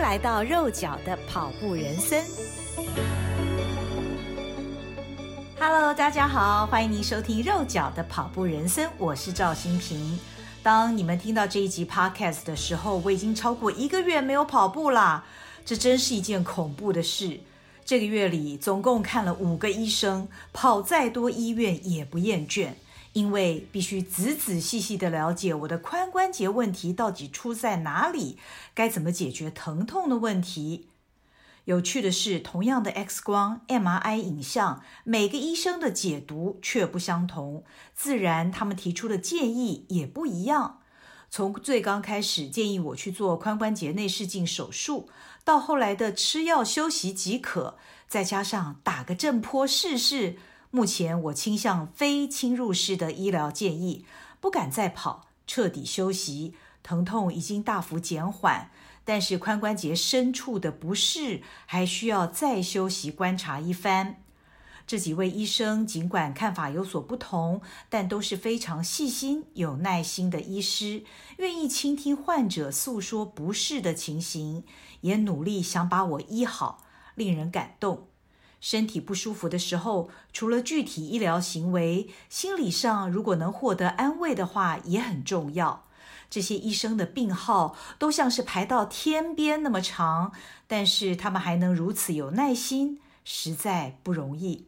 迎来到肉脚的跑步人生。Hello，大家好，欢迎您收听肉脚的跑步人生，我是赵新平。当你们听到这一集 Podcast 的时候，我已经超过一个月没有跑步啦，这真是一件恐怖的事。这个月里总共看了五个医生，跑再多医院也不厌倦。因为必须仔仔细细地了解我的髋关节问题到底出在哪里，该怎么解决疼痛的问题。有趣的是，同样的 X 光、MRI 影像，每个医生的解读却不相同，自然他们提出的建议也不一样。从最刚开始建议我去做髋关节内视镜手术，到后来的吃药休息即可，再加上打个震波试试。目前我倾向非侵入式的医疗建议，不敢再跑，彻底休息，疼痛已经大幅减缓，但是髋关节深处的不适还需要再休息观察一番。这几位医生尽管看法有所不同，但都是非常细心、有耐心的医师，愿意倾听患者诉说不适的情形，也努力想把我医好，令人感动。身体不舒服的时候，除了具体医疗行为，心理上如果能获得安慰的话，也很重要。这些医生的病号都像是排到天边那么长，但是他们还能如此有耐心，实在不容易。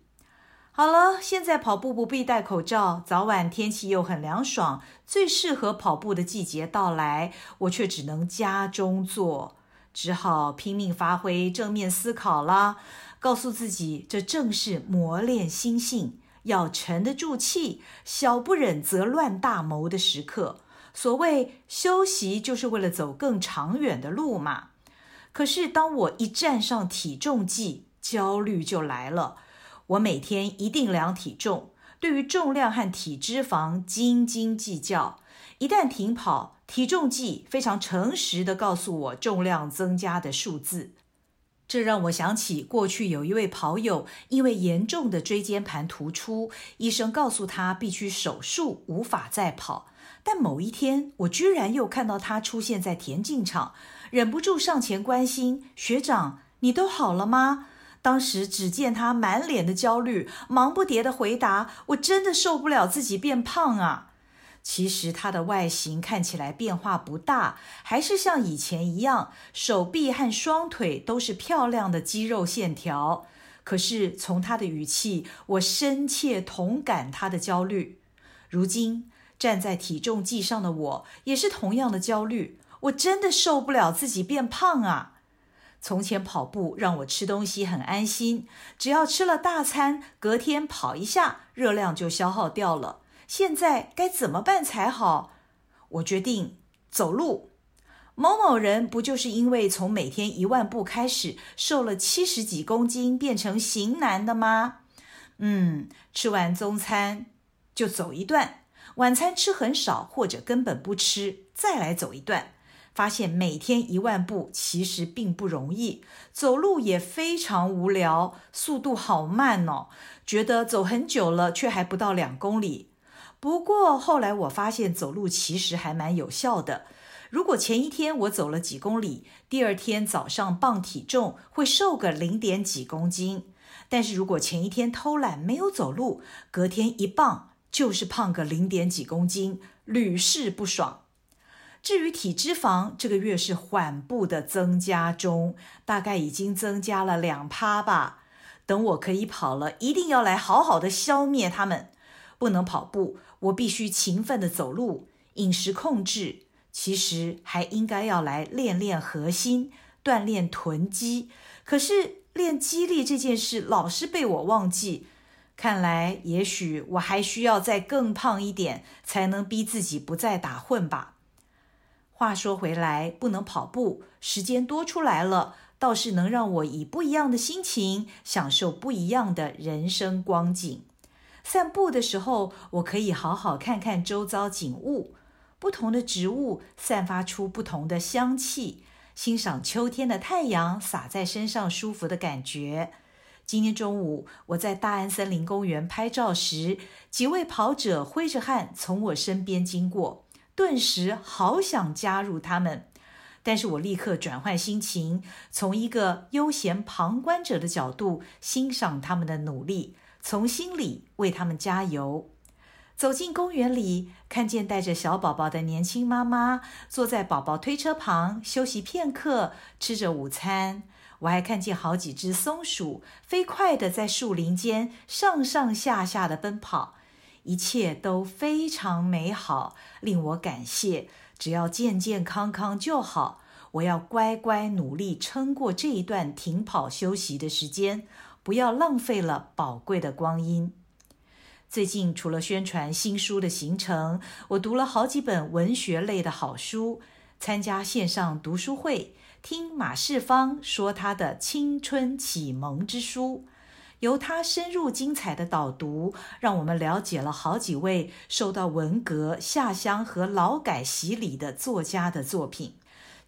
好了，现在跑步不必戴口罩，早晚天气又很凉爽，最适合跑步的季节到来，我却只能家中坐，只好拼命发挥正面思考啦。告诉自己，这正是磨练心性、要沉得住气、小不忍则乱大谋的时刻。所谓休息，就是为了走更长远的路嘛。可是，当我一站上体重计，焦虑就来了。我每天一定量体重，对于重量和体脂肪斤斤计较。一旦停跑，体重计非常诚实地告诉我重量增加的数字。这让我想起过去有一位跑友，因为严重的椎间盘突出，医生告诉他必须手术，无法再跑。但某一天，我居然又看到他出现在田径场，忍不住上前关心：“学长，你都好了吗？”当时只见他满脸的焦虑，忙不迭地回答：“我真的受不了自己变胖啊。”其实它的外形看起来变化不大，还是像以前一样，手臂和双腿都是漂亮的肌肉线条。可是从他的语气，我深切同感他的焦虑。如今站在体重计上的我，也是同样的焦虑。我真的受不了自己变胖啊！从前跑步让我吃东西很安心，只要吃了大餐，隔天跑一下，热量就消耗掉了。现在该怎么办才好？我决定走路。某某人不就是因为从每天一万步开始，瘦了七十几公斤，变成型男的吗？嗯，吃完中餐就走一段，晚餐吃很少或者根本不吃，再来走一段。发现每天一万步其实并不容易，走路也非常无聊，速度好慢哦，觉得走很久了，却还不到两公里。不过后来我发现走路其实还蛮有效的。如果前一天我走了几公里，第二天早上磅体重会瘦个零点几公斤。但是如果前一天偷懒没有走路，隔天一磅就是胖个零点几公斤，屡试不爽。至于体脂肪，这个月是缓步的增加中，大概已经增加了两趴吧。等我可以跑了，一定要来好好的消灭它们。不能跑步，我必须勤奋地走路，饮食控制。其实还应该要来练练核心，锻炼臀肌。可是练肌力这件事老是被我忘记。看来，也许我还需要再更胖一点，才能逼自己不再打混吧。话说回来，不能跑步，时间多出来了，倒是能让我以不一样的心情，享受不一样的人生光景。散步的时候，我可以好好看看周遭景物，不同的植物散发出不同的香气，欣赏秋天的太阳洒在身上舒服的感觉。今天中午我在大安森林公园拍照时，几位跑者挥着汗从我身边经过，顿时好想加入他们。但是我立刻转换心情，从一个悠闲旁观者的角度欣赏他们的努力，从心里为他们加油。走进公园里，看见带着小宝宝的年轻妈妈坐在宝宝推车旁休息片刻，吃着午餐。我还看见好几只松鼠飞快地在树林间上上下下的奔跑，一切都非常美好，令我感谢。只要健健康康就好。我要乖乖努力撑过这一段停跑休息的时间，不要浪费了宝贵的光阴。最近除了宣传新书的行程，我读了好几本文学类的好书，参加线上读书会，听马世芳说他的青春启蒙之书，由他深入精彩的导读，让我们了解了好几位受到文革下乡和劳改洗礼的作家的作品，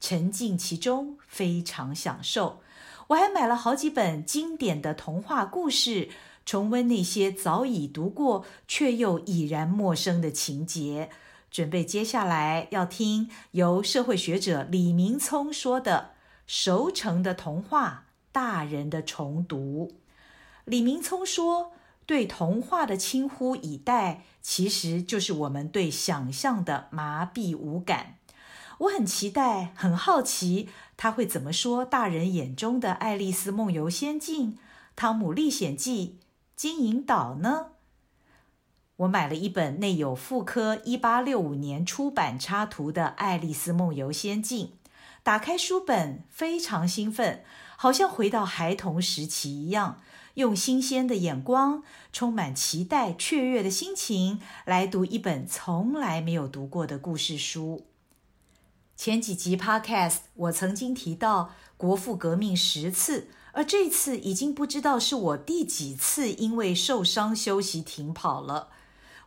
沉浸其中，非常享受。我还买了好几本经典的童话故事。重温那些早已读过却又已然陌生的情节，准备接下来要听由社会学者李明聪说的《熟成的童话：大人的重读》。李明聪说：“对童话的轻忽以待，其实就是我们对想象的麻痹无感。”我很期待，很好奇他会怎么说大人眼中的《爱丽丝梦游仙境》《汤姆历险记》。金银岛呢？我买了一本内有妇科一八六五年出版插图的《爱丽丝梦游仙境》，打开书本非常兴奋，好像回到孩童时期一样，用新鲜的眼光、充满期待、雀跃的心情来读一本从来没有读过的故事书。前几集 Podcast 我曾经提到国父革命十次。而这次已经不知道是我第几次因为受伤休息停跑了。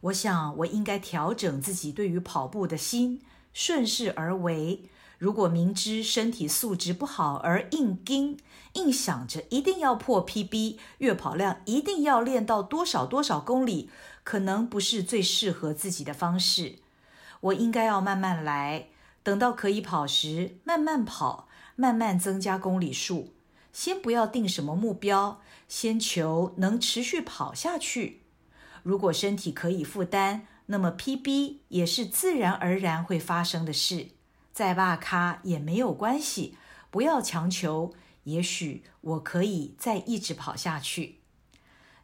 我想我应该调整自己对于跑步的心，顺势而为。如果明知身体素质不好而硬盯，硬想着一定要破 PB，月跑量一定要练到多少多少公里，可能不是最适合自己的方式。我应该要慢慢来，等到可以跑时慢慢跑，慢慢增加公里数。先不要定什么目标，先求能持续跑下去。如果身体可以负担，那么 PB 也是自然而然会发生的事。再罢咖也没有关系，不要强求。也许我可以再一直跑下去。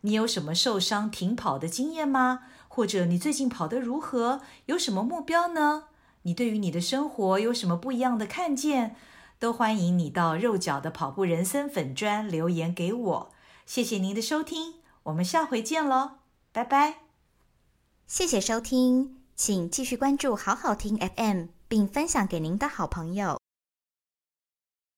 你有什么受伤停跑的经验吗？或者你最近跑得如何？有什么目标呢？你对于你的生活有什么不一样的看见？都欢迎你到肉脚的跑步人生粉砖留言给我，谢谢您的收听，我们下回见喽，拜拜。谢谢收听，请继续关注好好听 FM，并分享给您的好朋友。